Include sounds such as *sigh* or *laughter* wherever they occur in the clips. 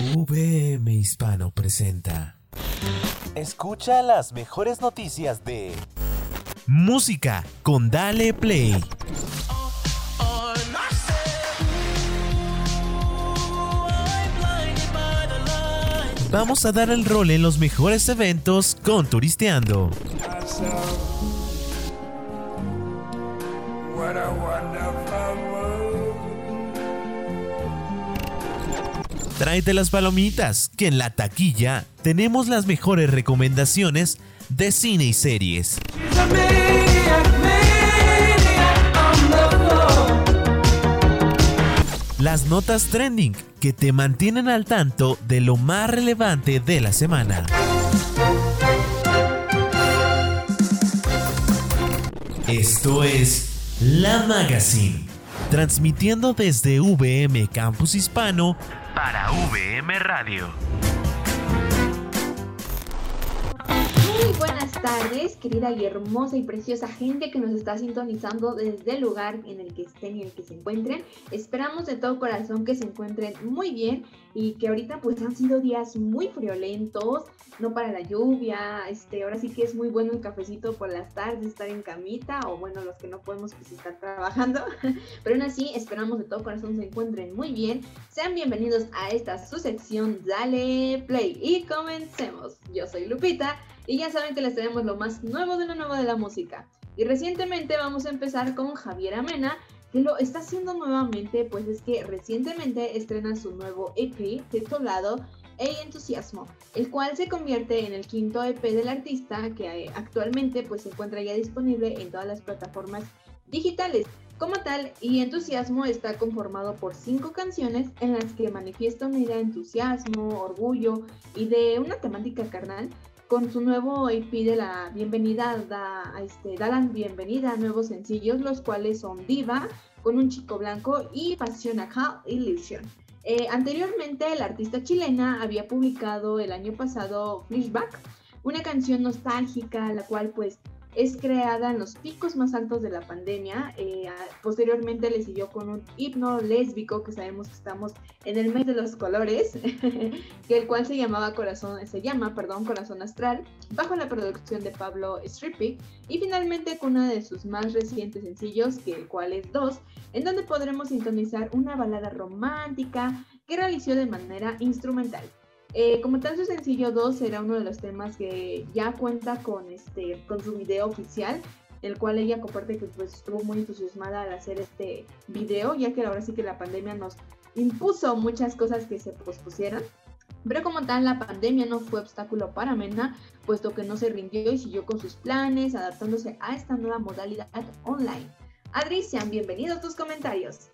VM Hispano presenta. Escucha las mejores noticias de Música con Dale Play. Vamos a dar el rol en los mejores eventos con Turisteando. Tráete las palomitas, que en la taquilla tenemos las mejores recomendaciones de cine y series. Las notas trending que te mantienen al tanto de lo más relevante de la semana. Esto es La Magazine, transmitiendo desde VM Campus Hispano para VM Radio. Tardes, querida y hermosa y preciosa gente que nos está sintonizando desde el lugar en el que estén y en el que se encuentren. Esperamos de todo corazón que se encuentren muy bien y que ahorita pues han sido días muy friolentos, no para la lluvia, este, ahora sí que es muy bueno el cafecito por las tardes, estar en camita o bueno, los que no podemos pues estar trabajando, *laughs* pero aún así esperamos de todo corazón se encuentren muy bien. Sean bienvenidos a esta su sección Dale Play y comencemos. Yo soy Lupita y ya saben que les tenemos lo más nuevo de lo nuevo de la música. Y recientemente vamos a empezar con Javier Amena, que lo está haciendo nuevamente, pues es que recientemente estrena su nuevo EP titulado E Entusiasmo, el cual se convierte en el quinto EP del artista que eh, actualmente pues se encuentra ya disponible en todas las plataformas digitales. Como tal, y Entusiasmo está conformado por cinco canciones en las que manifiesta una idea de entusiasmo, orgullo y de una temática carnal con su nuevo EP de la bienvenida, da, este, da la bienvenida a nuevos sencillos, los cuales son Diva, con un chico blanco, y Pasión Acá, Illusion. Eh, anteriormente, la artista chilena había publicado el año pasado Flashback, una canción nostálgica, la cual pues es creada en los picos más altos de la pandemia. Eh, posteriormente le siguió con un himno lésbico, que sabemos que estamos en el mes de los colores, *laughs* que el cual se llamaba Corazón, se llama, perdón, Corazón Astral, bajo la producción de Pablo Strippy, y finalmente con uno de sus más recientes sencillos, que el cual es Dos, en donde podremos sintonizar una balada romántica que realizó de manera instrumental. Eh, como su sencillo 2 será uno de los temas que ya cuenta con, este, con su video oficial, el cual ella comparte que pues, estuvo muy entusiasmada al hacer este video, ya que ahora sí que la pandemia nos impuso muchas cosas que se pospusieran. Pero como tal, la pandemia no fue obstáculo para Mena, puesto que no se rindió y siguió con sus planes, adaptándose a esta nueva modalidad online. Adri, sean bienvenidos tus comentarios.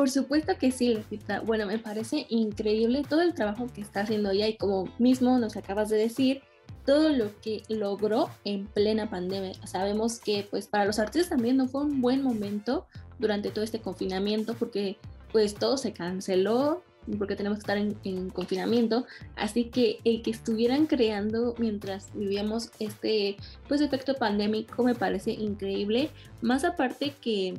Por supuesto que sí, Lupita. Bueno, me parece increíble todo el trabajo que está haciendo ella y como mismo nos acabas de decir, todo lo que logró en plena pandemia. Sabemos que pues para los artistas también no fue un buen momento durante todo este confinamiento porque pues todo se canceló porque tenemos que estar en, en, confinamiento, así que el que estuvieran creando mientras vivíamos este pues efecto pandémico me parece increíble, más aparte que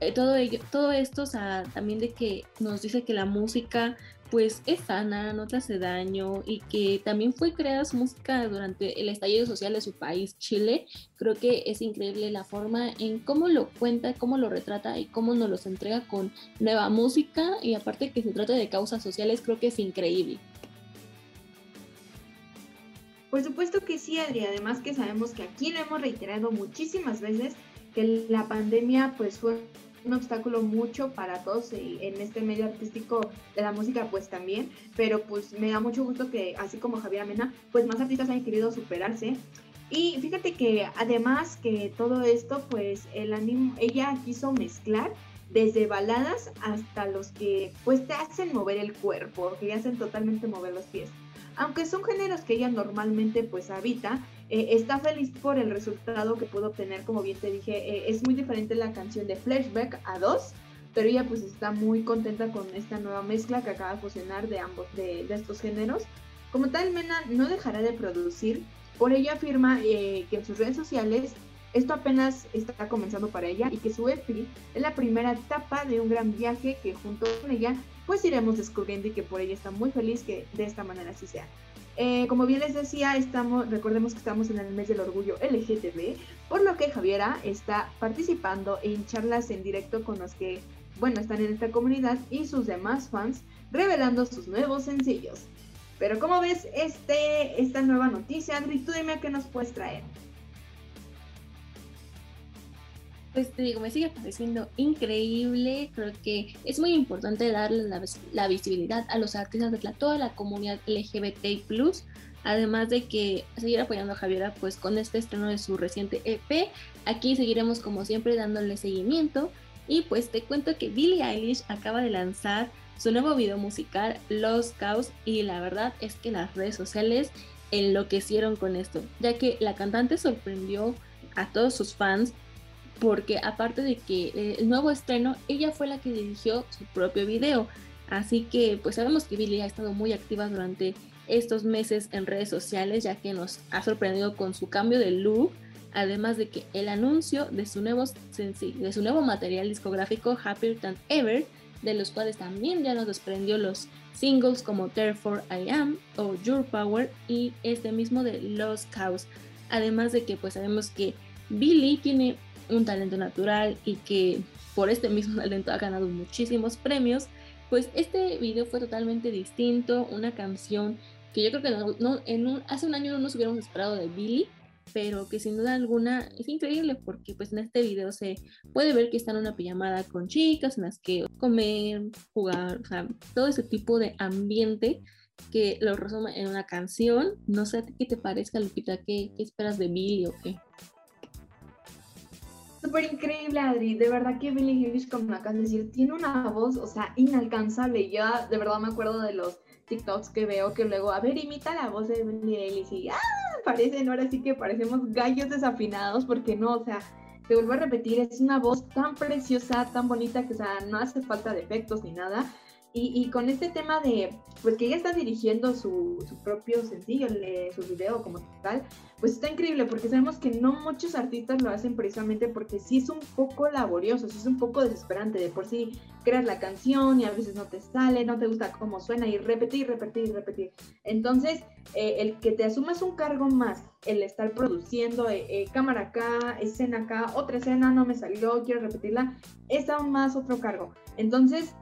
eh, todo, ello, todo esto, o sea, también de que nos dice que la música pues es sana, no te hace daño y que también fue creada su música durante el estallido social de su país, Chile. Creo que es increíble la forma en cómo lo cuenta, cómo lo retrata y cómo nos los entrega con nueva música y aparte que se trata de causas sociales, creo que es increíble. Por supuesto que sí, Adri, además que sabemos que aquí lo hemos reiterado muchísimas veces que la pandemia pues fue un obstáculo mucho para todos y en este medio artístico de la música pues también, pero pues me da mucho gusto que así como Javier Amena, pues más artistas han querido superarse. Y fíjate que además que todo esto pues el animo, ella quiso mezclar desde baladas hasta los que pues te hacen mover el cuerpo, que hacen totalmente mover los pies. Aunque son géneros que ella normalmente pues habita, eh, está feliz por el resultado que pudo obtener, como bien te dije, eh, es muy diferente la canción de Flashback a 2, pero ella pues está muy contenta con esta nueva mezcla que acaba de fusionar de ambos, de, estos géneros. Como tal, Mena no dejará de producir, por ello afirma eh, que en sus redes sociales esto apenas está comenzando para ella y que su EP es la primera etapa de un gran viaje que junto con ella pues iremos descubriendo y que por ello está muy feliz que de esta manera así sea. Eh, como bien les decía, recordemos que estamos en el mes del orgullo LGTB, por lo que Javiera está participando en charlas en directo con los que, bueno, están en esta comunidad y sus demás fans, revelando sus nuevos sencillos. Pero como ves este, esta nueva noticia, Adri, tú dime qué nos puedes traer. Pues te digo, me sigue pareciendo increíble. Creo que es muy importante darle la, visibilidad a los artistas de toda la comunidad LGBT. Además de que seguir apoyando a Javiera pues con este estreno de su reciente EP. Aquí seguiremos como siempre dándole seguimiento. Y pues te cuento que Billie Eilish acaba de lanzar su nuevo video musical Los Chaos y la verdad es que las redes sociales enloquecieron con esto, ya que la cantante sorprendió a todos sus fans porque aparte de que eh, el nuevo estreno, ella fue la que dirigió su propio video. Así que pues sabemos que Billie ha estado muy activa durante estos meses en redes sociales, ya que nos ha sorprendido con su cambio de look, además de que el anuncio de su nuevo de su nuevo material discográfico Happier Than Ever, de los cuales también ya nos desprendió los singles como Therefore I Am o Your Power y este mismo de Lost Cows. Además de que pues sabemos que Billie tiene un talento natural y que por este mismo *laughs* talento ha ganado muchísimos premios, pues este video fue totalmente distinto, una canción que yo creo que no, hace un año no nos hubiéramos esperado de Billy, pero que sin duda alguna es increíble porque pues en este video se puede ver que está en una pijamada con chicas en las que comer, jugar, o todo ese tipo de ambiente que lo resume en una canción. No sé qué te parezca, Lupita, qué, qué esperas de Billy o qué. Súper increíble, Adri. De verdad que Billie Eilish, como acabas de decir, tiene una voz, o sea, inalcanzable. Yo de verdad me acuerdo de los TikToks que veo que luego, a ver, imita la voz de Billie Eilish y ¡ah! Parecen, ahora sí que parecemos gallos desafinados, porque no, o sea, te vuelvo a repetir, es una voz tan preciosa, tan bonita, que o sea, no hace falta de efectos ni nada. Y, con este tema de, pues que ella está dirigiendo su, su propio sencillo, su video como tal, pues está increíble porque sabemos que no muchos artistas lo hacen precisamente porque sí es un poco laborioso, sí es un poco desesperante. De por sí creas la canción y a veces no te sale, no te gusta cómo suena y repetir, repetir, y repetir. Entonces, eh, el que te asumas un cargo más, el estar produciendo eh, eh, cámara acá, escena acá, otra escena no me salió, quiero repetirla, es aún más otro cargo. Entonces,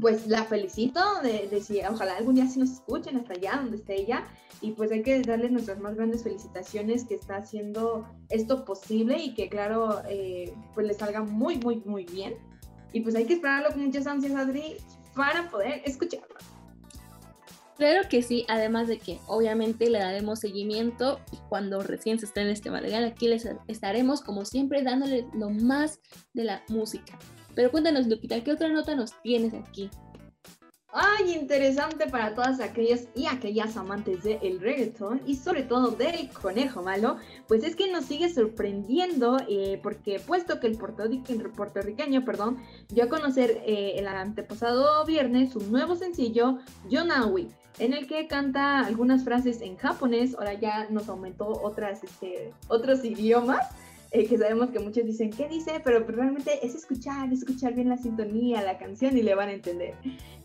pues la felicito de, de ojalá algún día sí nos escuchen hasta allá donde esté ella y pues hay que darle nuestras más grandes felicitaciones que está haciendo esto posible y que claro eh, pues le salga muy muy muy bien y pues hay que esperarlo con muchas ansias Adri para poder escucharlo. Claro que sí, además de que obviamente le daremos seguimiento cuando recién se estrene este material, aquí les estaremos como siempre dándole lo más de la música. Pero cuéntanos, Lupita, ¿qué otra nota nos tienes aquí? Ay, interesante para todas aquellas y aquellas amantes del reggaeton y sobre todo del conejo malo, pues es que nos sigue sorprendiendo eh, porque puesto que el puertorriqueño perdón, dio a conocer eh, el antepasado viernes su nuevo sencillo, Yonawi, en el que canta algunas frases en japonés, ahora ya nos aumentó otras, este, otros idiomas. Eh, que sabemos que muchos dicen, ¿qué dice? Pero realmente es escuchar, escuchar bien la sintonía, la canción y le van a entender.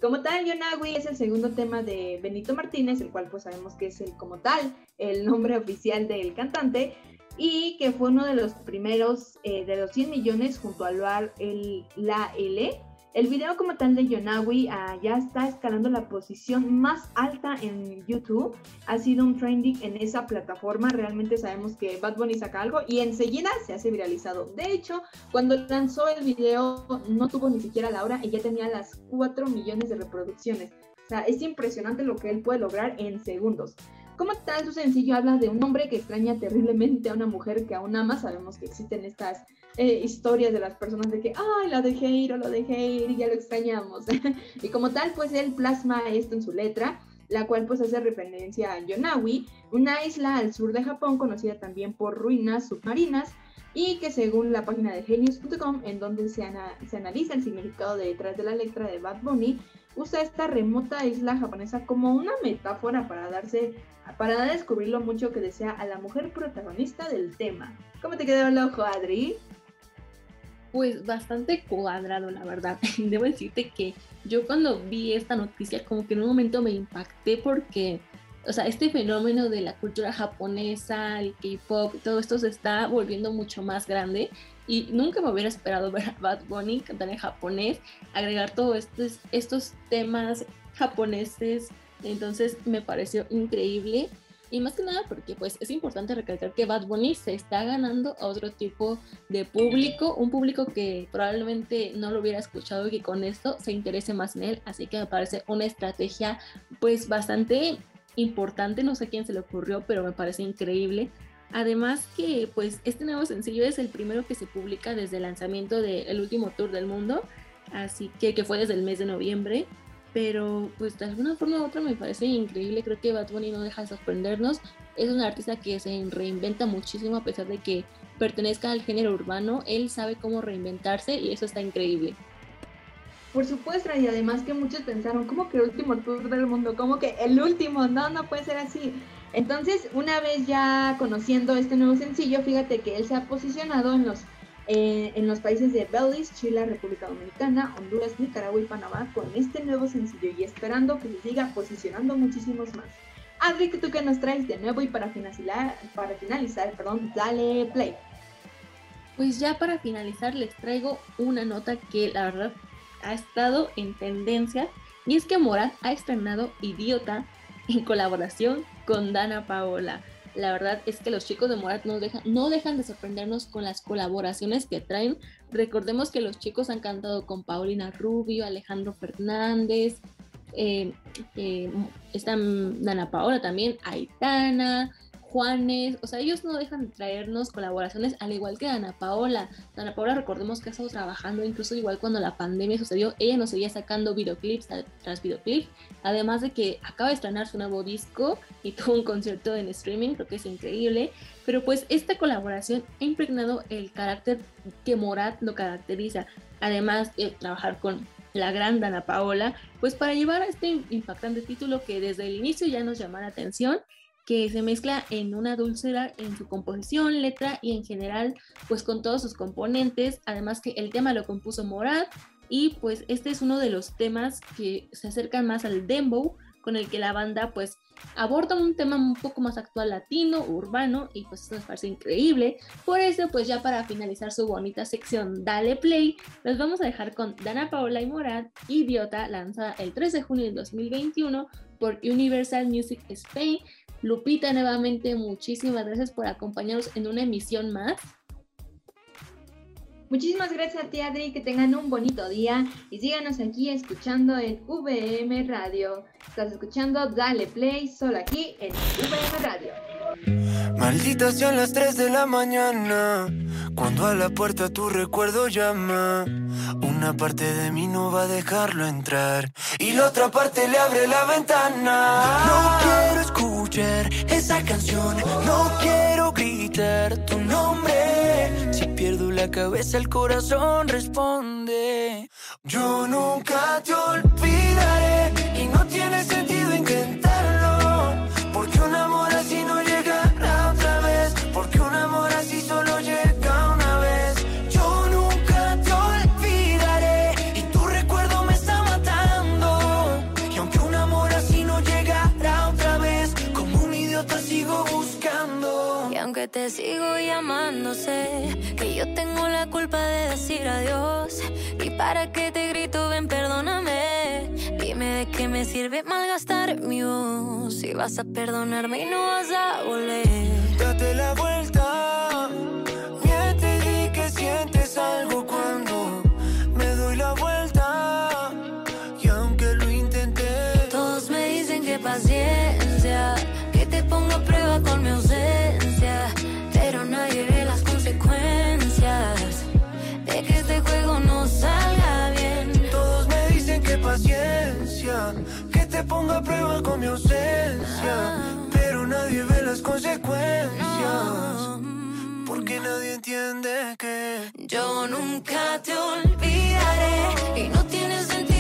Como tal, Yonawi es el segundo tema de Benito Martínez, el cual pues sabemos que es el como tal, el nombre oficial del cantante, y que fue uno de los primeros eh, de los 100 millones junto al bar el, La L el video como tal de Yonawi ah, ya está escalando la posición más alta en YouTube. Ha sido un trending en esa plataforma. Realmente sabemos que Bad Bunny saca algo y enseguida se hace viralizado. De hecho, cuando lanzó el video no tuvo ni siquiera la hora y ya tenía las 4 millones de reproducciones. O sea, es impresionante lo que él puede lograr en segundos. Como tal, su sencillo habla de un hombre que extraña terriblemente a una mujer que aún ama. Sabemos que existen estas eh, historias de las personas de que, ay, la dejé ir o lo dejé ir y ya lo extrañamos. *laughs* y como tal, pues él plasma esto en su letra, la cual pues hace referencia a Yonawi, una isla al sur de Japón conocida también por ruinas submarinas y que según la página de genius.com, en donde se, analiza el significado de detrás de la letra de Bad Bunny, usa esta remota isla japonesa como una metáfora para darse para descubrir lo mucho que desea a la mujer protagonista del tema. ¿Cómo te quedó el ojo, Adri? Pues bastante cuadrado, la verdad. *laughs* Debo decirte que yo cuando vi esta noticia como que en un momento me impacté porque, o sea, este fenómeno de la cultura japonesa, el K-pop, todo esto se está volviendo mucho más grande. Y nunca me hubiera esperado *laughs* ver a Bad Bunny cantar en japonés, agregar todos estos, estos temas japoneses, entonces me pareció increíble y más que nada porque pues es importante recalcar que Bad Bunny se está ganando a otro tipo de público, un público que probablemente no lo hubiera escuchado y que con esto se interese más en él, así que me parece una estrategia pues bastante importante, no sé quién se le ocurrió, pero me parece increíble. Además que pues este nuevo sencillo es el primero que se publica desde el lanzamiento del último tour del mundo, así que que fue desde el mes de noviembre pero pues de alguna forma u otra me parece increíble, creo que Bad Bunny no deja de sorprendernos, es un artista que se reinventa muchísimo a pesar de que pertenezca al género urbano, él sabe cómo reinventarse y eso está increíble. Por supuesto, y además que muchos pensaron, ¿cómo que el último tour del mundo? ¿Cómo que el último? No, no puede ser así. Entonces, una vez ya conociendo este nuevo sencillo, fíjate que él se ha posicionado en los eh, en los países de Belice, Chile, República Dominicana, Honduras, Nicaragua y Panamá con este nuevo sencillo y esperando que se siga posicionando muchísimos más. Adri, ¿tú qué nos traes de nuevo? Y para finalizar, para finalizar, perdón, dale play. Pues ya para finalizar les traigo una nota que la verdad ha estado en tendencia y es que Morat ha estrenado Idiota en colaboración con Dana Paola. La verdad es que los chicos de Morat no dejan, no dejan de sorprendernos con las colaboraciones que traen. Recordemos que los chicos han cantado con Paulina Rubio, Alejandro Fernández, eh, eh, Paola también, Aitana, Juanes, o sea, ellos no dejan de traernos colaboraciones, al igual que Ana Paola. Ana Paola, recordemos que ha estado trabajando, incluso igual cuando la pandemia sucedió, ella nos seguía sacando videoclips tras videoclips, además de que acaba de estrenar su nuevo disco y *laughs* tuvo un concierto en streaming, creo que es increíble. Pero pues esta colaboración ha impregnado el carácter que Morat lo caracteriza, además de trabajar con la gran Dana Paola, pues para llevar a este impactante título que desde el inicio ya nos llama la atención que se mezcla en una dulzura en su composición, letra y en general, pues con todos sus componentes. Además que el tema lo compuso Morat y pues este es uno de los temas que se acercan más al dembow, con el que la banda pues aborda un tema un poco más actual latino, urbano y pues esto nos parece increíble. Por eso pues ya para finalizar su bonita sección Dale Play, nos vamos a dejar con Dana Paola y Morat, Idiota, lanzada el 3 de junio del 2021 por Universal Music Spain Lupita, nuevamente muchísimas gracias por acompañarnos en una emisión más. Muchísimas gracias a ti, Adri, que tengan un bonito día y síganos aquí escuchando en VM Radio. Estás escuchando Dale Play solo aquí en VM Radio. Maldita sean las 3 de la mañana, cuando a la puerta tu recuerdo llama. Una parte de mí no va a dejarlo entrar y la otra parte le abre la ventana. No quiero escuchar esa canción, no quiero gritar tu nombre. Si pierdo la cabeza, el corazón responde. Yo nunca te olvidaré vas a perdonarme y no vas a volver. Ponga a prueba con mi ausencia. Pero nadie ve las consecuencias. Porque nadie entiende que Yo nunca te olvidaré y no tiene sentido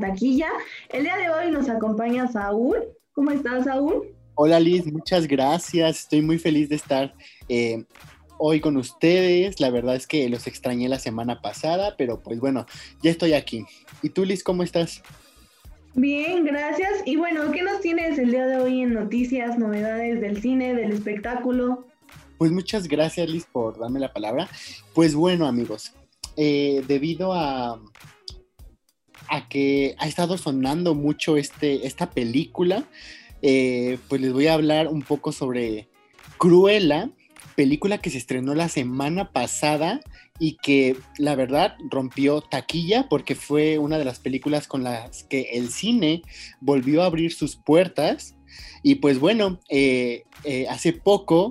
la taquilla. El día de hoy nos acompaña Saúl. ¿Cómo estás, Saúl? Hola Liz, muchas gracias. Estoy muy feliz de estar eh, hoy con ustedes. La verdad es que los extrañé la semana pasada, pero pues bueno, ya estoy aquí. ¿Y tú, Liz, cómo estás? Bien, gracias. Y bueno, ¿qué nos tienes el día de hoy en noticias, novedades del cine, del espectáculo? Pues muchas gracias, Liz, por darme la palabra. Pues bueno, amigos, eh, debido a, a que ha estado sonando mucho este, esta película, eh, pues les voy a hablar un poco sobre Cruella, película que se estrenó la semana pasada y que la verdad rompió taquilla porque fue una de las películas con las que el cine volvió a abrir sus puertas. Y pues bueno, eh, hace poco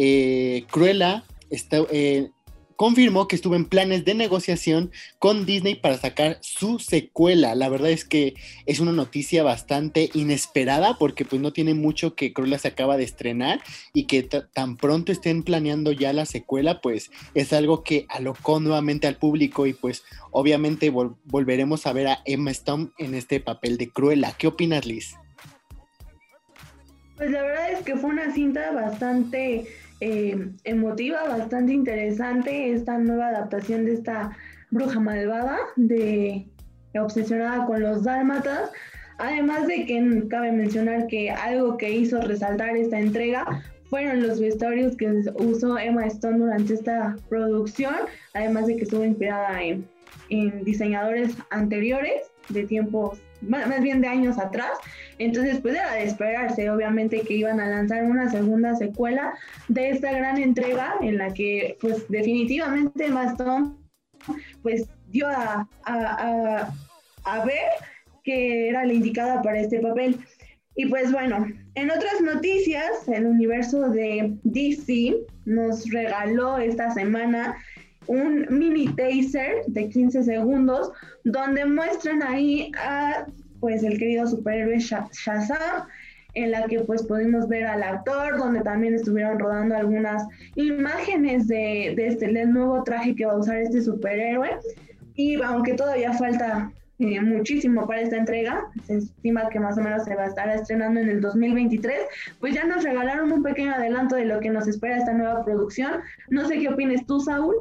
eh, Cruella está, eh, confirmó que estuvo en planes de negociación con Disney para sacar su secuela. La verdad es que es una noticia bastante inesperada porque pues no tiene mucho que Cruella se acaba de estrenar y que tan pronto estén planeando ya la secuela, pues es algo que alocó nuevamente al público y pues obviamente volveremos a ver a Emma Stone en este papel de Cruella. ¿Qué opinas, Liz? Pues la verdad es que fue una cinta bastante eh, emotiva, bastante interesante esta nueva adaptación de esta bruja malvada, de obsesionada con los dálmatas. Además de que cabe mencionar que algo que hizo resaltar esta entrega fueron los vestuarios que usó Emma Stone durante esta producción, además de que estuvo inspirada en, en diseñadores anteriores de tiempos más bien de años atrás. Entonces, pues era de esperarse, obviamente, que iban a lanzar una segunda secuela de esta gran entrega en la que, pues, definitivamente Maston, pues, dio a, a, a, ver que era la indicada para este papel. Y pues bueno, en otras noticias, el universo de DC nos regaló esta semana un mini taser de 15 segundos donde muestran ahí a pues el querido superhéroe Shazam en la que pues pudimos ver al actor, donde también estuvieron rodando algunas imágenes de, este del nuevo traje que va a usar este superhéroe. Y aunque todavía falta eh, muchísimo para esta entrega, se estima que más o menos se va a estar estrenando en el 2023, pues ya nos regalaron un pequeño adelanto de lo que nos espera esta nueva producción. No sé qué opinas tú, Saúl.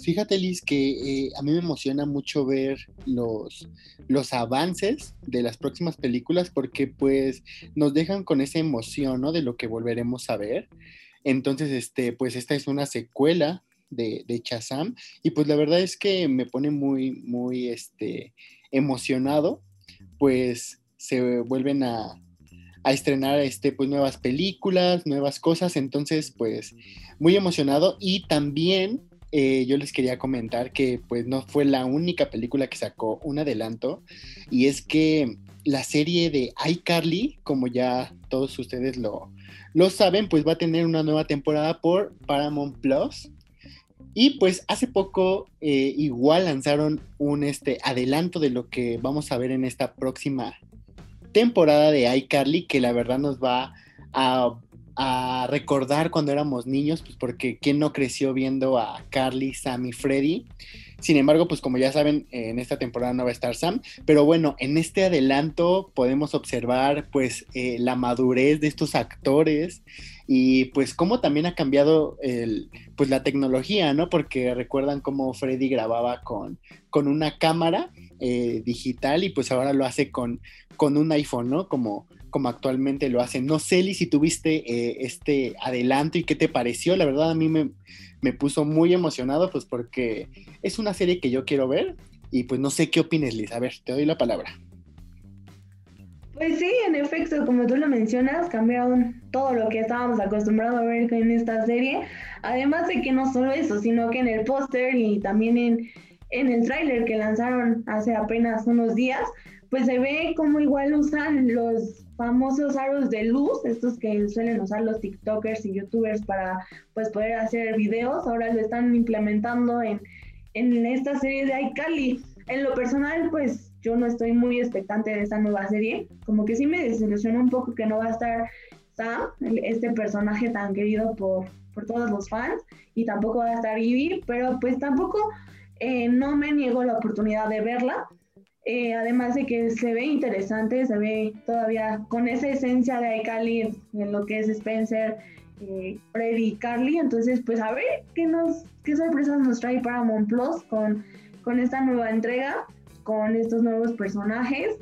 Fíjate, Liz, que eh, a mí me emociona mucho ver los, los avances de las próximas películas porque pues nos dejan con esa emoción, ¿no? De lo que volveremos a ver. Entonces, este, pues esta es una secuela de, de Chazam y pues la verdad es que me pone muy, muy, este, emocionado, pues se vuelven a, a estrenar este, pues, nuevas películas, nuevas cosas, entonces pues muy emocionado y también eh, yo les quería comentar que pues no fue la única película que sacó un adelanto y es que la serie de iCarly, como ya todos ustedes lo, lo saben, pues va a tener una nueva temporada por Paramount Plus. Y pues hace poco eh, igual lanzaron un este, adelanto de lo que vamos a ver en esta próxima temporada de iCarly, que la verdad nos va a a recordar cuando éramos niños, pues porque quién no creció viendo a Carly, Sam y Freddy. Sin embargo, pues como ya saben, en esta temporada no va a estar Sam, pero bueno, en este adelanto podemos observar pues eh, la madurez de estos actores y pues cómo también ha cambiado el, pues la tecnología, ¿no? Porque recuerdan cómo Freddy grababa con, con una cámara eh, digital y pues ahora lo hace con, con un iPhone, ¿no? Como, como actualmente lo hacen. No sé, si tuviste eh, este adelanto y qué te pareció. La verdad a mí me, me, puso muy emocionado, pues porque es una serie que yo quiero ver y pues no sé qué opines, Liz. A ver, te doy la palabra. Pues sí, en efecto, como tú lo mencionas, cambiaron todo lo que estábamos acostumbrados a ver en esta serie. Además de que no solo eso, sino que en el póster y también en, en el tráiler que lanzaron hace apenas unos días, pues se ve como igual usan los famosos aros de luz, estos que suelen usar los TikTokers y YouTubers para pues poder hacer videos, ahora lo están implementando en, en esta serie de iCali. En lo personal, pues yo no estoy muy expectante de esta nueva serie, como que sí me desilusiona un poco que no va a estar Sam, este personaje tan querido por, por todos los fans, y tampoco va a estar Ivy, pero pues tampoco eh, no me niego la oportunidad de verla. Eh, además de que se ve interesante, se ve todavía con esa esencia de iCarly en lo que es Spencer, eh, Freddy y Carly. Entonces, pues a ver qué, nos, qué sorpresas nos trae Paramount Plus con, con esta nueva entrega, con estos nuevos personajes,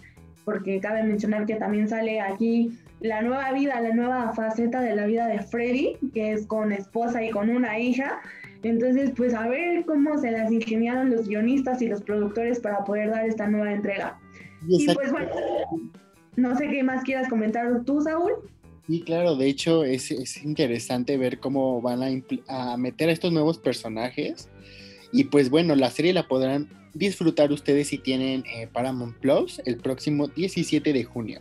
porque cabe mencionar que también sale aquí la nueva vida, la nueva faceta de la vida de Freddy, que es con esposa y con una hija. Entonces, pues a ver cómo se las ingeniaron los guionistas y los productores para poder dar esta nueva entrega. Y pues bueno, no sé qué más quieras comentar tú, Saúl. Sí, claro, de hecho es, es interesante ver cómo van a, a, meter a estos nuevos personajes. Y pues bueno, la serie la podrán disfrutar ustedes si tienen eh, Paramount Plus el próximo 17 de junio.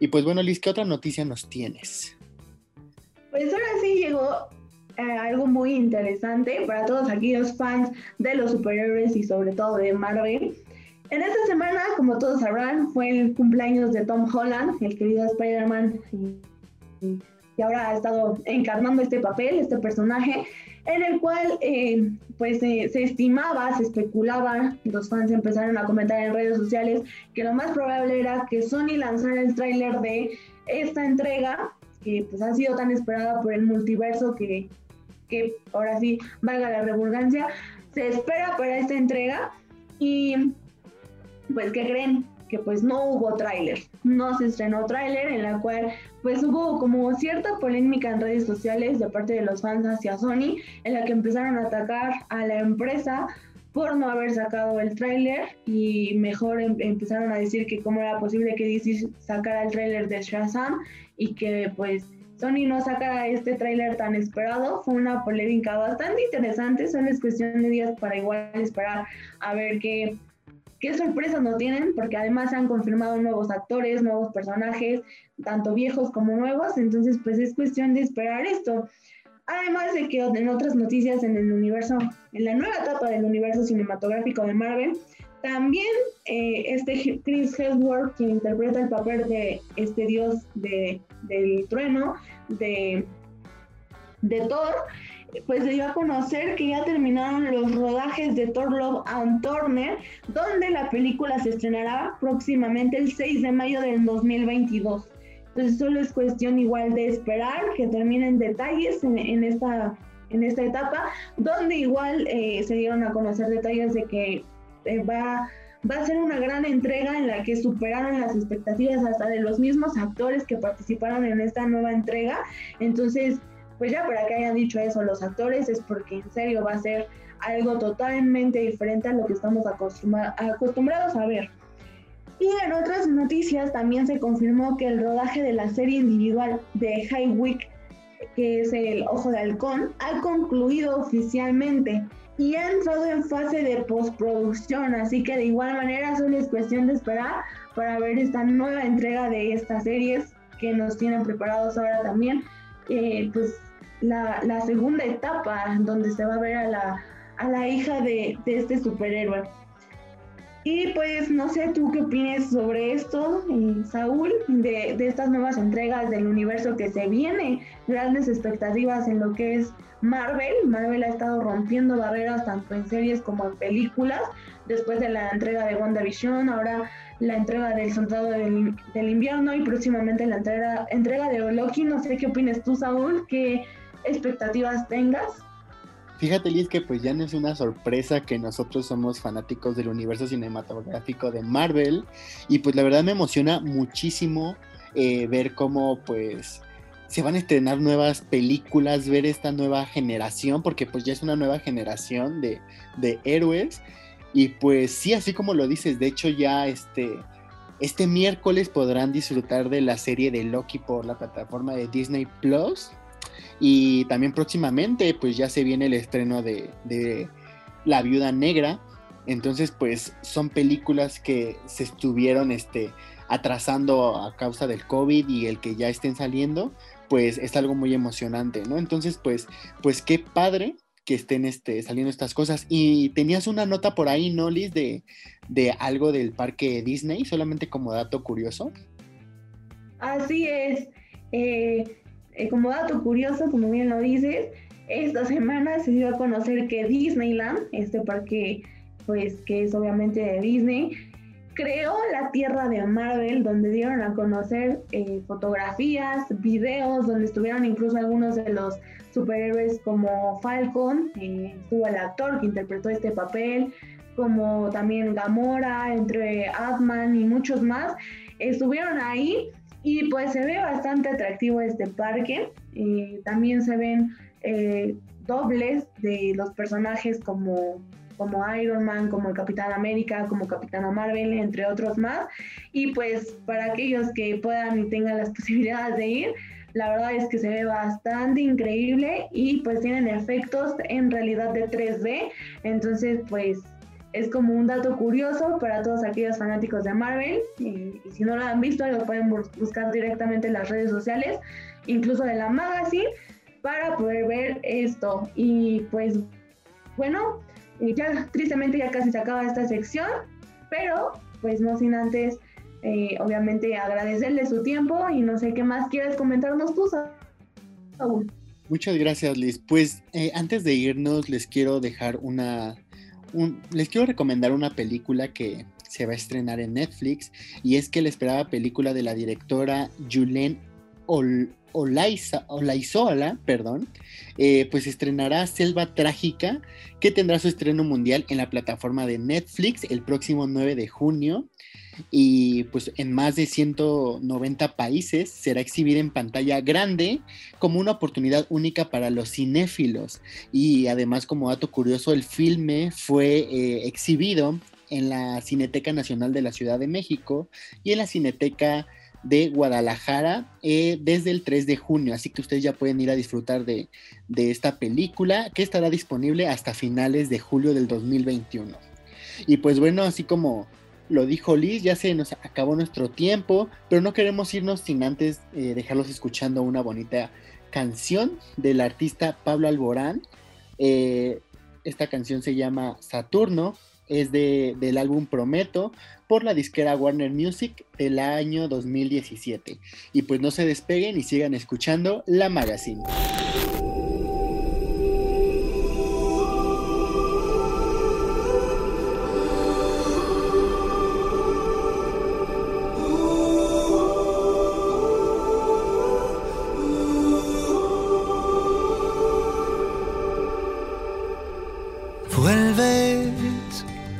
Y pues bueno, Liz, ¿qué otra noticia nos tienes? Pues ahora sí llegó eh, algo muy interesante para todos aquellos fans de los superhéroes y sobre todo de Marvel. En esta semana, como todos sabrán, fue el cumpleaños de Tom Holland, el querido Spider-Man, que ahora ha estado encarnando este papel, este personaje, en el cual eh, pues se estimaba, se especulaba, los fans empezaron a comentar en redes sociales que lo más probable era que Sony lanzara el tráiler de esta entrega, que pues ha sido tan esperada por el multiverso que que ahora sí, valga la redundancia, se espera para esta entrega y pues ¿qué creen? Que pues no hubo tráiler, no se estrenó tráiler en la cual pues hubo como cierta polémica en redes sociales de parte de los fans hacia Sony en la que empezaron a atacar a la empresa por no haber sacado el tráiler y mejor em, empezaron a decir que cómo era posible que DC sacara el tráiler de Shazam y que pues Sony no saca este tráiler tan esperado. Fue una polémica bastante interesante. Solo es cuestión de días para igual esperar a ver qué, qué sorpresas nos tienen, porque además han confirmado nuevos actores, nuevos personajes, tanto viejos como nuevos. Entonces, pues es cuestión de esperar esto. Además de que en otras noticias en el universo, en la nueva etapa del universo cinematográfico de Marvel, también eh, este Chris Hemsworth, quien interpreta el papel de este dios de, del trueno, de, de Thor, pues se dio a conocer que ya terminaron los rodajes de Thor Love and Turner, donde la película se estrenará próximamente el 6 de mayo del 2022. Entonces solo es cuestión igual de esperar que terminen detalles en, esta, en esta etapa, donde igual eh, se dieron a conocer detalles de que eh, va, va a ser una gran entrega en la que superaron las expectativas hasta de los mismos actores que participaron en esta nueva entrega. Entonces, pues ya para que hayan dicho eso los actores es porque en serio va a ser algo totalmente diferente a lo que estamos acostumbrados a ver. Y en otras noticias también se confirmó que el rodaje de la serie individual de High Week, que es el Ojo de Halcón, ha concluido oficialmente y ha entrado en fase de postproducción, así que de igual manera solo es cuestión de esperar para ver esta nueva entrega de estas series que nos tienen preparados ahora también, eh, pues la, la, segunda etapa donde se va a ver a la, a la hija de, de este superhéroe. Y pues no sé tú qué opinas sobre esto, eh, Saúl, de, de, estas nuevas entregas del universo que se viene, grandes expectativas en lo que es Marvel. Marvel ha estado rompiendo barreras tanto en series como en películas. Después de la entrega de WandaVision, ahora la entrega del Soldado del, Invierno y próximamente la entrega, entrega de Loki. No sé qué opinas tú, Saúl, qué expectativas tengas. Fíjate, Liz, que pues ya no es una sorpresa que nosotros somos fanáticos del universo cinematográfico de Marvel y pues la verdad me emociona muchísimo eh, ver cómo pues se van a estrenar nuevas películas, ver esta nueva generación, porque pues ya es una nueva generación de, de héroes. Y pues sí, así como lo dices, de hecho ya este, este miércoles podrán disfrutar de la serie de Loki por la plataforma de Disney Plus. Y también próximamente pues ya se viene el estreno de, de La Viuda Negra. Entonces pues son películas que se estuvieron este, atrasando a causa del COVID y el que ya estén saliendo pues es algo muy emocionante, ¿no? Entonces, pues, pues qué padre que estén este, saliendo estas cosas. Y tenías una nota por ahí, ¿no, Liz? De, de algo del parque Disney, solamente como dato curioso. Así es. Eh, eh, como dato curioso, como bien lo dices, esta semana se dio a conocer que Disneyland, este parque pues que es obviamente de Disney, creó la tierra de Marvel, donde dieron a conocer eh, fotografías, videos, donde estuvieron incluso algunos de los superhéroes como Falcon, eh, estuvo el actor que interpretó este papel, como también Gamora, entre Atman y muchos más, estuvieron ahí y pues se ve bastante atractivo este parque. Eh, también se ven eh, dobles de los personajes como, como Iron Man, como el Capitán América, como Capitana Marvel, entre otros más. Y pues para aquellos que puedan y tengan las *laughs* posibilidades de ir, la verdad es que se ve bastante increíble y pues tienen efectos en realidad de 3D. Entonces pues es como un dato curioso para todos aquellos fanáticos de Marvel. Y, si no lo han visto, lo pueden buscar directamente en las redes sociales, incluso de la magazine, para poder ver esto. Y pues bueno, ya tristemente ya casi se acaba esta sección, pero pues no sin antes eh, obviamente agradecerle su tiempo y no sé qué más quieres comentarnos tú, Saúl. Muchas gracias, Liz. Pues eh, antes de irnos, les quiero dejar una. Les quiero recomendar una película que se va a estrenar en Netflix y es que la esperada película de la directora Julien Ol Olaizola, perdón, eh, pues estrenará Selva Trágica, que tendrá su estreno mundial en la plataforma de Netflix el próximo 9 de junio y pues en más de 190 países será exhibida en pantalla grande como una oportunidad única para los cinéfilos y además como dato curioso el filme fue eh, exhibido en la Cineteca Nacional de la Ciudad de México y en la Cineteca de Guadalajara eh, desde el 3 de junio, así que ustedes ya pueden ir a disfrutar de, de esta película que estará disponible hasta finales de julio del 2021. Y pues bueno, así como lo dijo Liz, ya se nos acabó nuestro tiempo, pero no queremos irnos sin antes eh, dejarlos escuchando una bonita canción del artista Pablo Alborán. Eh, esta canción se llama Saturno, es de, del álbum Prometo por la disquera Warner Music del año 2017. Y pues no se despeguen y sigan escuchando La Magazine.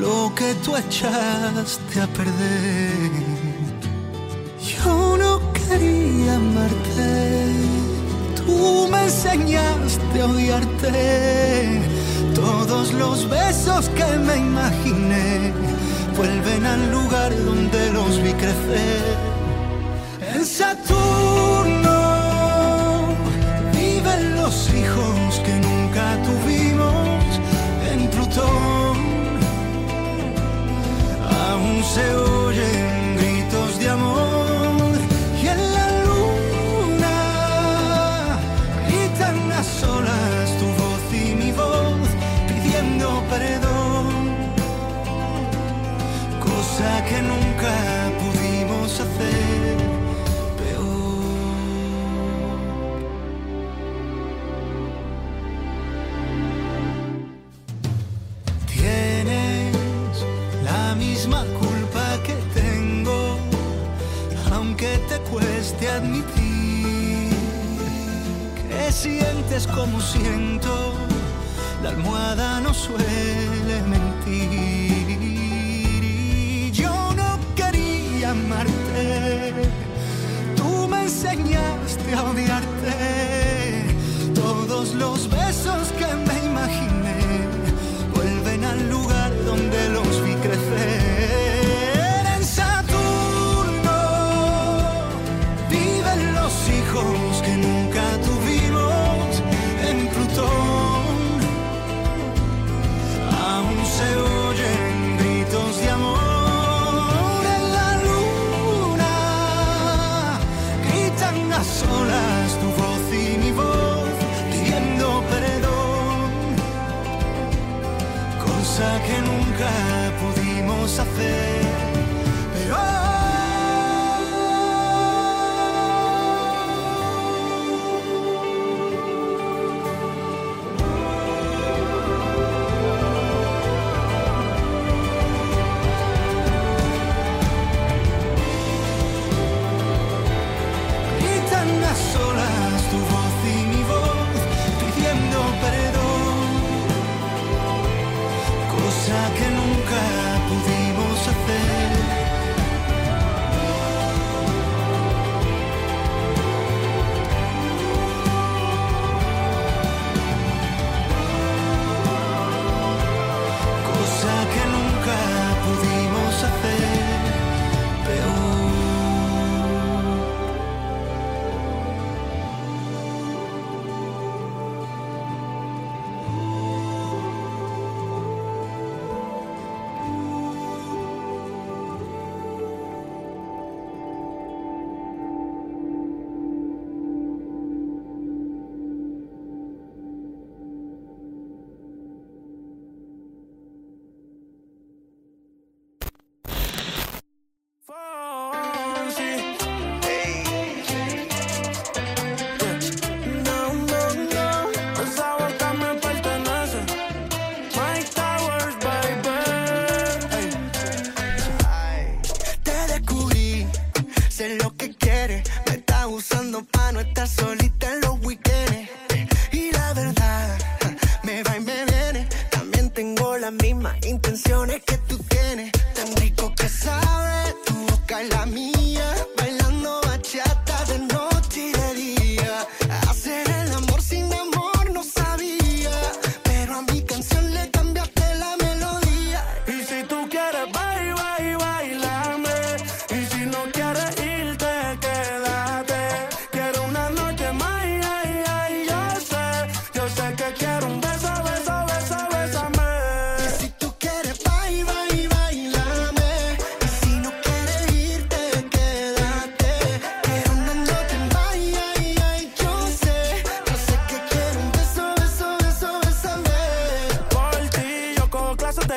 lo que tú echaste a perder. Yo no quería amarte, tú me enseñaste a odiarte. Todos los besos que me imaginé vuelven al lugar donde los vi crecer. En Saturno aún cueste admitir que sientes como siento, la almohada no suele mentir. Yo no quería amarte, tú me enseñaste a odiarte. Todos los besos que me imaginé vuelven al lugar donde los moça.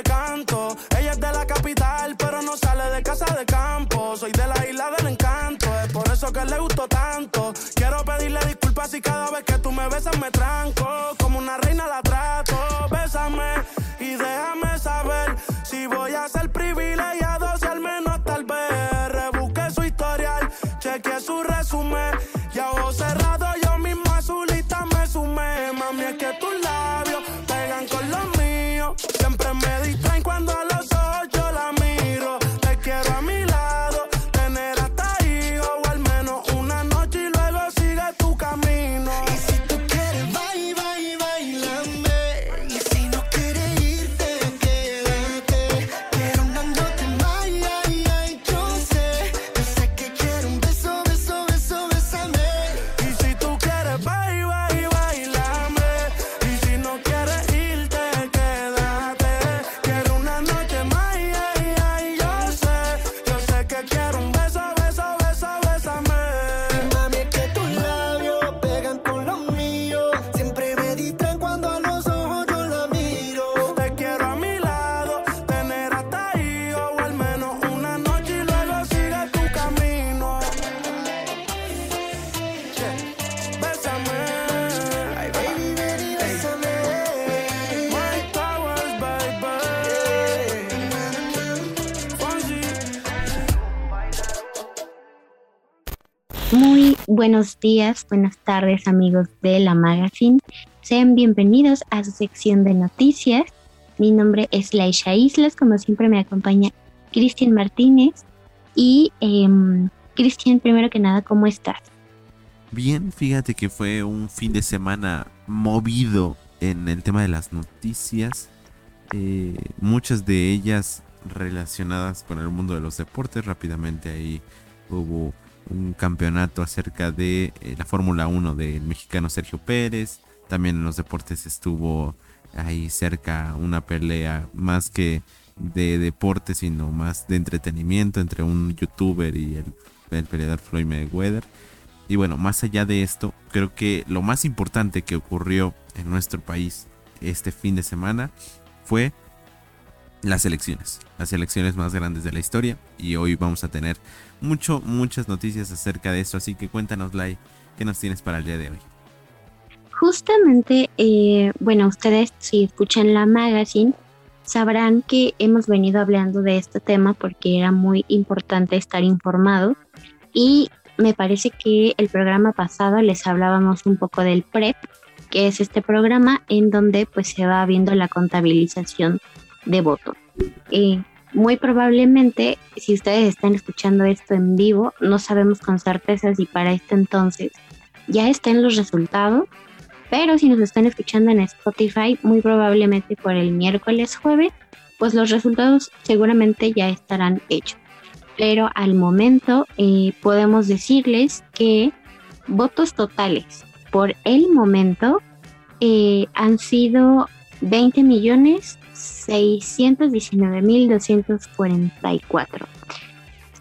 canto. Ella es de la capital, pero no sale de casa de campo. Soy de la isla del encanto, es por eso que le gusto tanto. Quiero pedirle disculpas y cada vez que tú me besas me tranco. Como una reina la Buenos días, buenas tardes amigos de la Magazine. Sean bienvenidos a su sección de noticias. Mi nombre es Laisha Islas, como siempre me acompaña Cristian Martínez. Y eh, Cristian, primero que nada, ¿cómo estás? Bien, fíjate que fue un fin de semana movido en el tema de las noticias. Eh, muchas de ellas relacionadas con el mundo de los deportes. Rápidamente ahí hubo un campeonato acerca de eh, la Fórmula 1 del mexicano Sergio Pérez. También en los deportes estuvo ahí cerca una pelea más que de deporte, sino más de entretenimiento entre un youtuber y el, el peleador Floyd Mayweather. Y bueno, más allá de esto, creo que lo más importante que ocurrió en nuestro país este fin de semana fue las elecciones, las elecciones más grandes de la historia. Y hoy vamos a tener mucho, muchas noticias acerca de eso. Así que cuéntanos, Lai, ¿qué nos tienes para el día de hoy? Justamente, eh, bueno, ustedes si escuchan la magazine, sabrán que hemos venido hablando de este tema porque era muy importante estar informado y me parece que el programa pasado les hablábamos un poco del PREP, que es este programa en donde pues se va viendo la contabilización de votos. Eh, muy probablemente, si ustedes están escuchando esto en vivo, no sabemos con certeza si para este entonces ya estén los resultados, pero si nos están escuchando en Spotify, muy probablemente por el miércoles jueves, pues los resultados seguramente ya estarán hechos. Pero al momento eh, podemos decirles que votos totales por el momento eh, han sido 20 millones 619.244.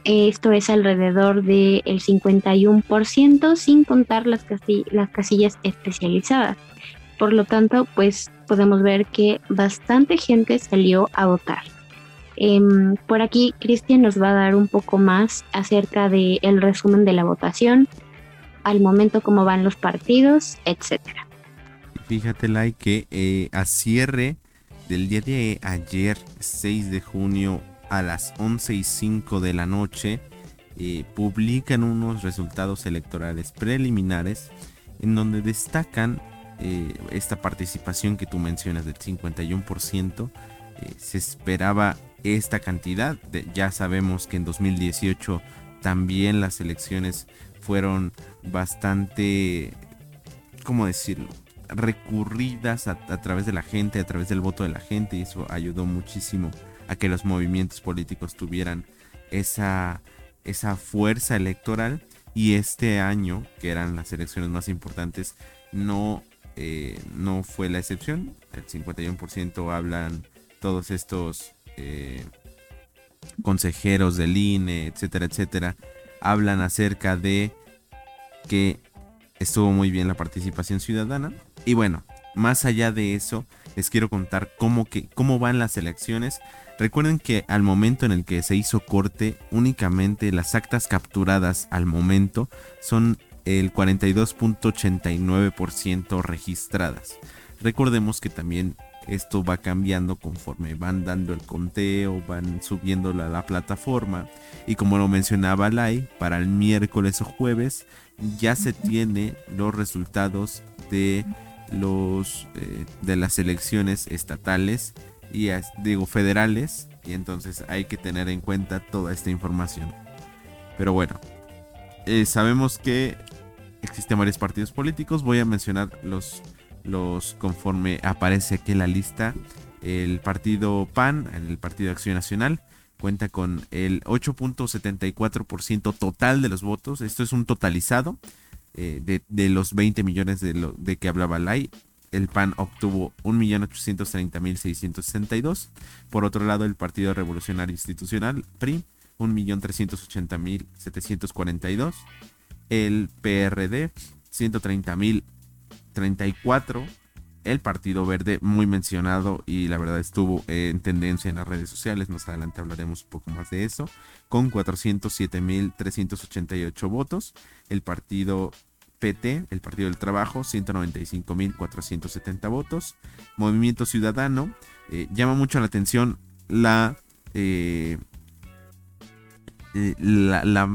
Esto es alrededor del 51% sin contar las, las casillas especializadas. Por lo tanto, pues podemos ver que bastante gente salió a votar. Em, por aquí, Cristian nos va a dar un poco más acerca del el resumen de la votación, al momento cómo van los partidos, etcétera. Fíjate, Lai, que eh, a cierre del día de ayer, 6 de junio, a las 11 y 5 de la noche, eh, publican unos resultados electorales preliminares en donde destacan eh, esta participación que tú mencionas del 51%. Eh, se esperaba esta cantidad. ya sabemos que en 2018 también las elecciones fueron bastante, ¿cómo decirlo? Recurridas a, través de la gente, a través del voto de la gente, y eso ayudó muchísimo a que los movimientos políticos tuvieran esa, esa fuerza electoral. Y este año, que eran las elecciones más importantes, no, eh, no fue la excepción. El 51% hablan todos estos eh, consejeros del INE, etcétera, etcétera, hablan acerca de que estuvo muy bien la participación ciudadana. Y bueno, más allá de eso, les quiero contar cómo, que, cómo van las elecciones. Recuerden que al momento en el que se hizo corte, únicamente las actas capturadas al momento son el 42.89% registradas. Recordemos que también esto va cambiando conforme van dando el conteo, van subiéndolo a la plataforma. Y como lo mencionaba Lai, para el miércoles o jueves ya se tiene los resultados de los eh, de las elecciones estatales y digo federales. Y entonces hay que tener en cuenta toda esta información. Pero bueno eh, sabemos que existen varios partidos políticos. Voy a mencionar los los conforme aparece aquí en la lista el partido PAN el partido Acción Nacional cuenta con el 8.74% total de los votos. Esto es un totalizado eh, de, los 20 millones de, lo, de que hablaba Lai. El PAN obtuvo 1.830.662. Por otro lado, el Partido Revolucionario Institucional, PRI, 1.380.742. El PRD, 130.034 el Partido Verde, muy mencionado y la verdad estuvo en tendencia en las redes sociales. Más adelante hablaremos un poco más de eso. Con 407.388 votos. El Partido PT, el Partido del Trabajo, 195.470 votos. Movimiento Ciudadano, eh, llama mucho la atención la, eh, eh, la,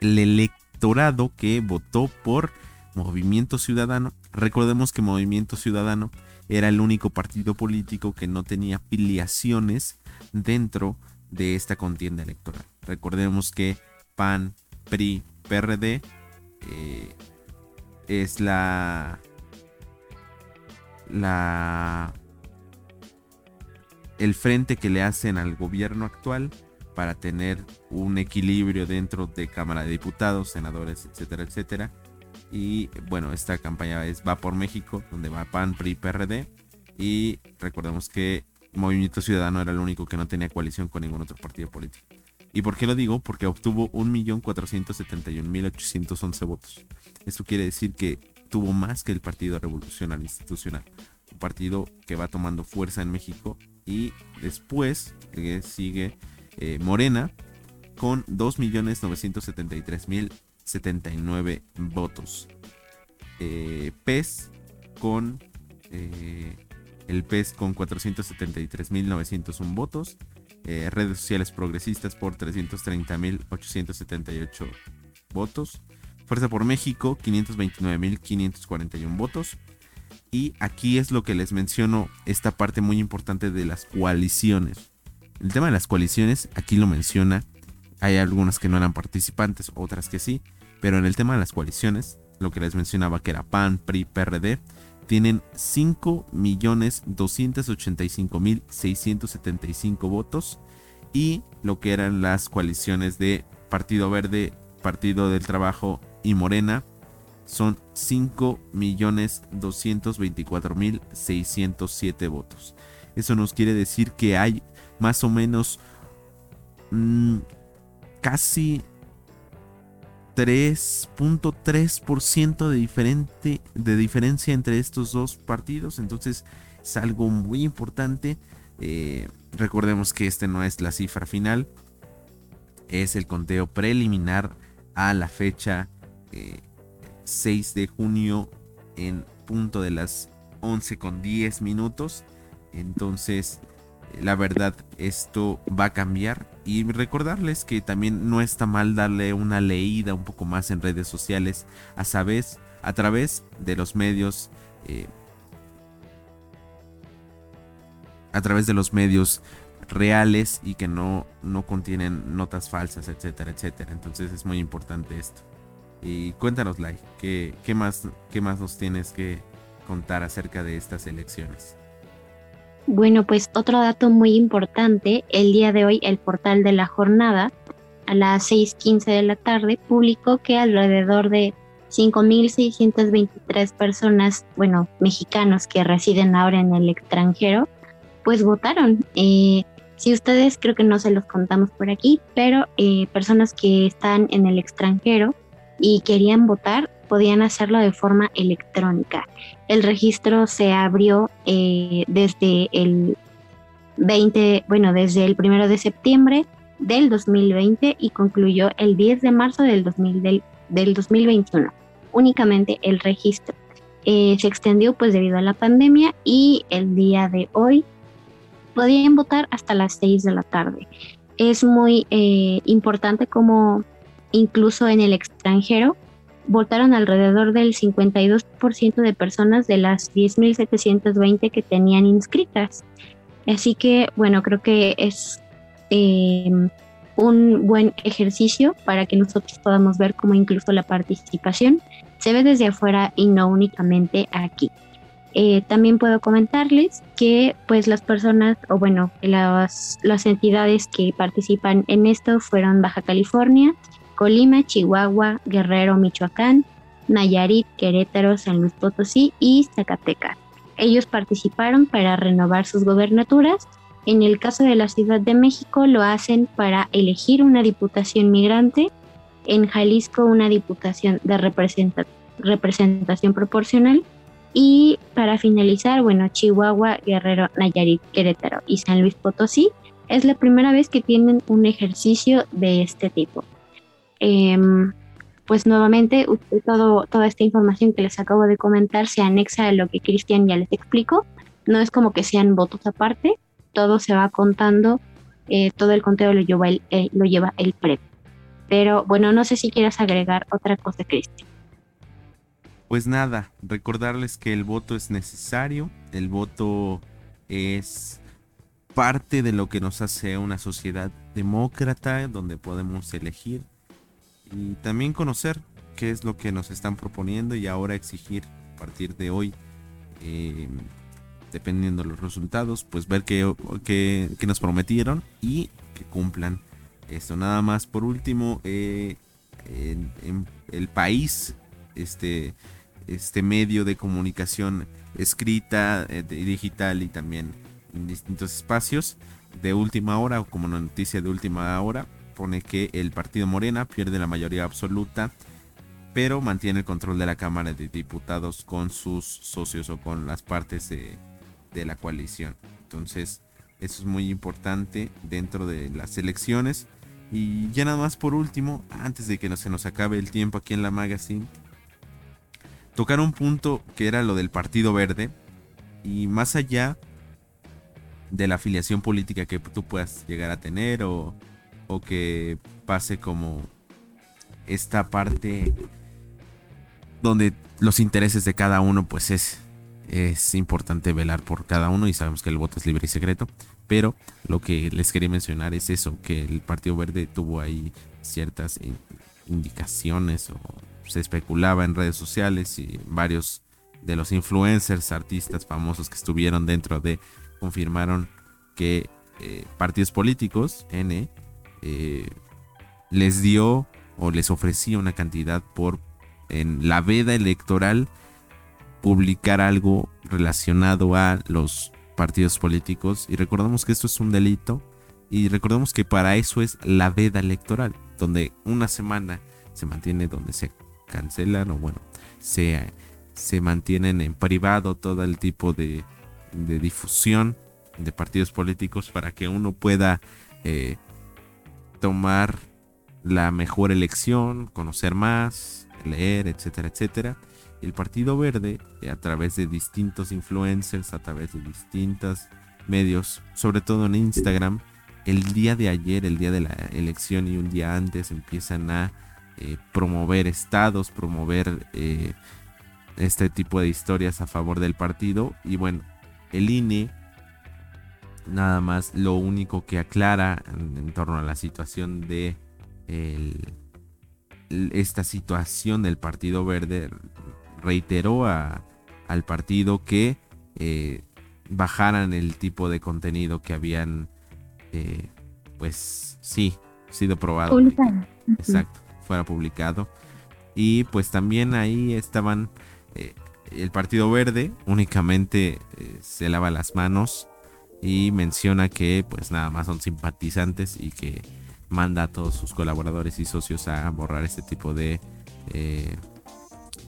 el electorado que votó por Movimiento Ciudadano Recordemos que Movimiento Ciudadano era el único partido político que no tenía filiaciones dentro de esta contienda electoral. Recordemos que PAN, PRI, PRD eh, es la la el frente que le hacen al gobierno actual para tener un equilibrio dentro de Cámara de Diputados, senadores, etcétera, etcétera. Y bueno, esta campaña es Va por México, donde va PAN, PRI, PRD. Y recordemos que Movimiento Ciudadano era el único que no tenía coalición con ningún otro partido político. ¿Y por qué lo digo? Porque obtuvo 1.471.811 votos. Esto quiere decir que tuvo más que el Partido Revolucionario Institucional. un partido que va tomando fuerza en México. Y después sigue eh, Morena con 2.973.079 votos. Eh, PES con eh, el PES con 473.901 votos. Eh, redes sociales progresistas por 330.878 votos. Fuerza por México 529.541 votos. Y aquí es lo que les menciono, esta parte muy importante de las coaliciones. El tema de las coaliciones, aquí lo menciona. Hay algunas que no eran participantes, otras que sí. Pero en el tema de las coaliciones, lo que les mencionaba que era PAN, PRI, PRD, tienen 5.285.675 votos. Y lo que eran las coaliciones de Partido Verde, Partido del Trabajo y Morena son 5.224.607 votos. Eso nos quiere decir que hay más o menos mmm, casi 3.3% de, de diferencia entre estos dos partidos. Entonces es algo muy importante. Eh, recordemos que este no es la cifra final. Es el conteo preliminar a la fecha eh, 6 de junio en punto de las 11 con 10 minutos. Entonces, la verdad, esto va a cambiar. Y recordarles que también no está mal darle una leída un poco más en redes sociales, a, sabes, a través de los medios. Eh, a través de los medios reales y que no, no contienen notas falsas, etcétera, etcétera. Entonces es muy importante esto. Y cuéntanos, Lai, ¿qué, qué, más, ¿qué más nos tienes que contar acerca de estas elecciones? Bueno, pues otro dato muy importante, el día de hoy el portal de la jornada a las 6.15 de la tarde publicó que alrededor de 5.623 personas, bueno, mexicanos que residen ahora en el extranjero, pues votaron. Eh, si ustedes creo que no se los contamos por aquí, pero eh, personas que están en el extranjero y querían votar, podían hacerlo de forma electrónica. El registro se abrió eh, desde el 20, bueno, desde el 1 de septiembre del 2020 y concluyó el 10 de marzo del, 2000, del, 2021. Únicamente el registro. Eh, se extendió pues debido a la pandemia y el día de hoy podían votar hasta las 6 de la tarde. Es muy eh, importante como incluso en el extranjero, votaron alrededor del 52% de personas de las 10.720 que tenían inscritas. Así que, bueno, creo que es em, un buen ejercicio para que nosotros podamos ver cómo incluso la participación se ve desde afuera y no únicamente aquí. Eh, también puedo comentarles que pues las personas o bueno las, las entidades que participan en esto fueron Baja California, Colima, Chihuahua, Guerrero, Michoacán, Nayarit, Querétaro, San Luis Potosí y Zacatecas. Ellos participaron para renovar sus gobernaturas. En el caso de la Ciudad de México lo hacen para elegir una diputación migrante, en Jalisco una diputación de representación proporcional y para finalizar, bueno, Chihuahua, Guerrero, Nayarit, Querétaro y San Luis Potosí es la primera vez que tienen un ejercicio de este tipo. Em, pues nuevamente todo, toda esta información que les acabo de comentar se anexa a lo que Cristian ya les explicó. No es como que sean votos aparte, todo se va contando, eh, todo el conteo lo lleva el, eh, lo lleva el PREP. Pero bueno, no sé si quieras agregar otra cosa, Cristian. Pues nada, recordarles que el voto es necesario, el voto es parte de lo que nos hace una sociedad demócrata donde podemos elegir y también conocer qué es lo que nos están proponiendo y ahora exigir a partir de hoy, em, dependiendo de los resultados, pues ver qué, nos prometieron y que cumplan esto. Nada más por último, eh, en, el país, este, este medio de comunicación escrita, eh, digital y también en distintos espacios de última hora o como noticia de última hora pone que el partido Morena pierde la mayoría absoluta pero mantiene el control de la Cámara de Diputados con sus socios o con las partes de, la coalición. Entonces, eso es muy importante dentro de las elecciones. Y ya nada más por último, antes de que no se nos acabe el tiempo aquí en la magazine, tocar un punto que era lo del Partido Verde. Y más allá de la afiliación política que tú puedas llegar a tener o, o que pase como esta parte donde los intereses de cada uno pues es es importante velar por cada uno y sabemos que el voto es libre y secreto, pero lo que les quería mencionar es eso, que el Partido Verde tuvo ahí ciertas indicaciones o se especulaba en redes sociales y varios de los influencers, artistas famosos que estuvieron dentro de confirmaron que eh, partidos políticos, N, eh, les dio o les ofrecía una cantidad por en la veda electoral publicar algo relacionado a los partidos políticos. Y recordamos que esto es un delito y recordemos que para eso es la veda electoral, donde una semana se mantiene donde se cancelan o bueno, se, se mantienen en privado todo el tipo de, de difusión de partidos políticos para que uno pueda eh, tomar la mejor elección, conocer más, leer, etcétera, etcétera el Partido Verde, a través de distintos influencers, a través de distintos medios, sobre todo en Instagram, el día de ayer, el día de la elección y un día antes empiezan a eh, promover estados, promover eh, este tipo de historias a favor del partido. Y bueno, el INE nada más lo único que aclara en, torno a la situación de esta situación del Partido Verde reiteró al partido que eh, bajaran el tipo de contenido que habían, eh, pues sí, sido probado. Exacto, fuera publicado. Y pues también ahí estaban eh, el Partido Verde, únicamente se lava las manos y menciona que pues nada más son simpatizantes y que manda a todos sus colaboradores y socios a borrar este tipo de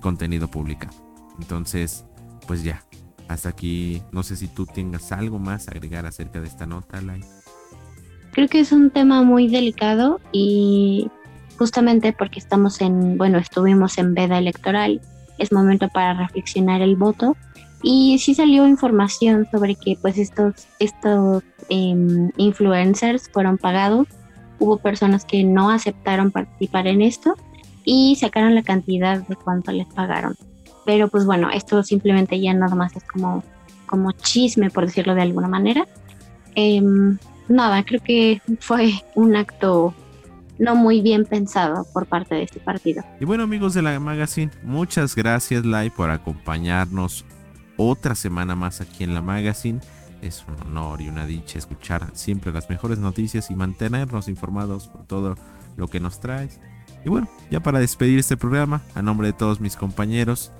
contenido publicado. Entonces, pues ya, hasta aquí, no sé si tú tengas algo más a agregar acerca de esta nota, Lai. Creo que es un tema muy delicado y justamente porque estamos en, bueno, estuvimos en veda electoral, es momento para reflexionar el voto y sí salió información sobre que pues estos, estos em, influencers fueron pagados, hubo personas que no aceptaron participar en esto y sacaron la cantidad de cuánto les pagaron. Pero pues bueno, esto simplemente ya nada más es como, como chisme, por decirlo de alguna manera. Em, nada, creo que fue un acto no muy bien pensado por parte de este partido. Y bueno amigos de la Magazine, muchas gracias Lai por acompañarnos otra semana más aquí en la Magazine. Es un honor y una dicha escuchar siempre las mejores noticias y mantenernos informados por todo lo que nos traes. Y bueno, ya para despedir este programa, a nombre de todos mis compañeros,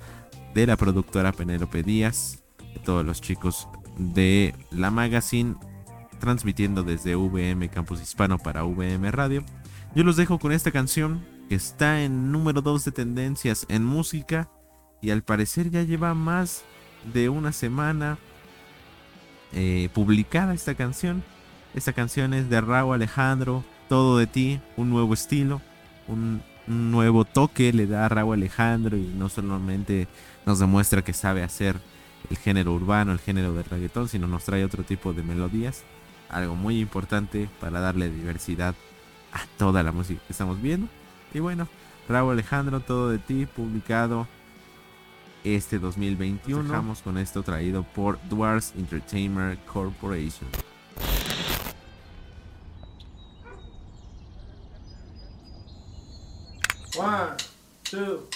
de la productora Penélope Díaz, de todos los chicos de la magazine, transmitiendo desde VM Campus Hispano para VM Radio, yo los dejo con esta canción que está en número 2 de tendencias en música y al parecer ya lleva más de una semana eh, publicada esta canción. Esta canción es de Raúl Alejandro, Todo de ti, un nuevo estilo un, nuevo toque le da a Raúl Alejandro y no solamente nos demuestra que sabe hacer el género urbano, el género de reggaetón, sino nos trae otro tipo de melodías. Algo muy importante para darle diversidad a toda la música que estamos viendo. Y bueno, Raúl Alejandro, todo de ti, publicado este 2021. Dejamos con esto traído por Dwarfs Entertainment Corporation. One, two,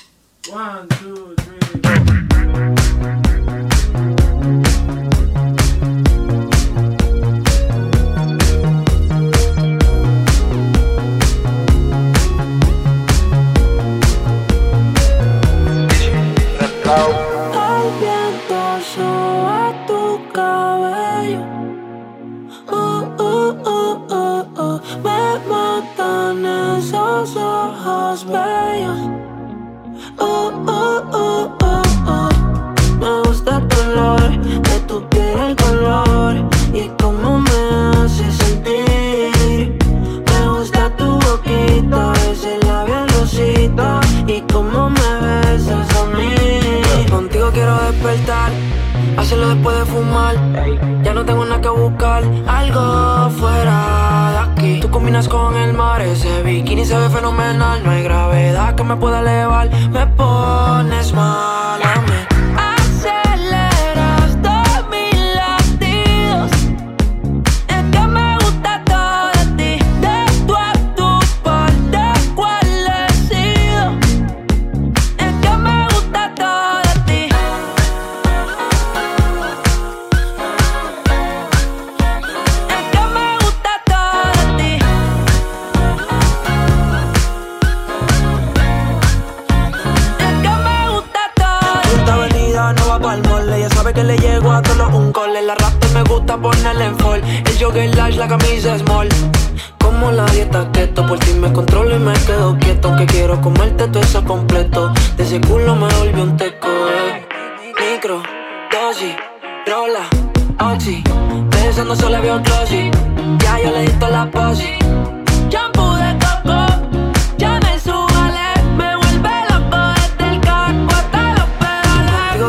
one, two, three. reggaetón que quiero comerte todo eso completo. De ese culo me volvió un teco, eh. Micro, dosis, rola, oxi. De eso no solo había un Ya yo le di toda la posi.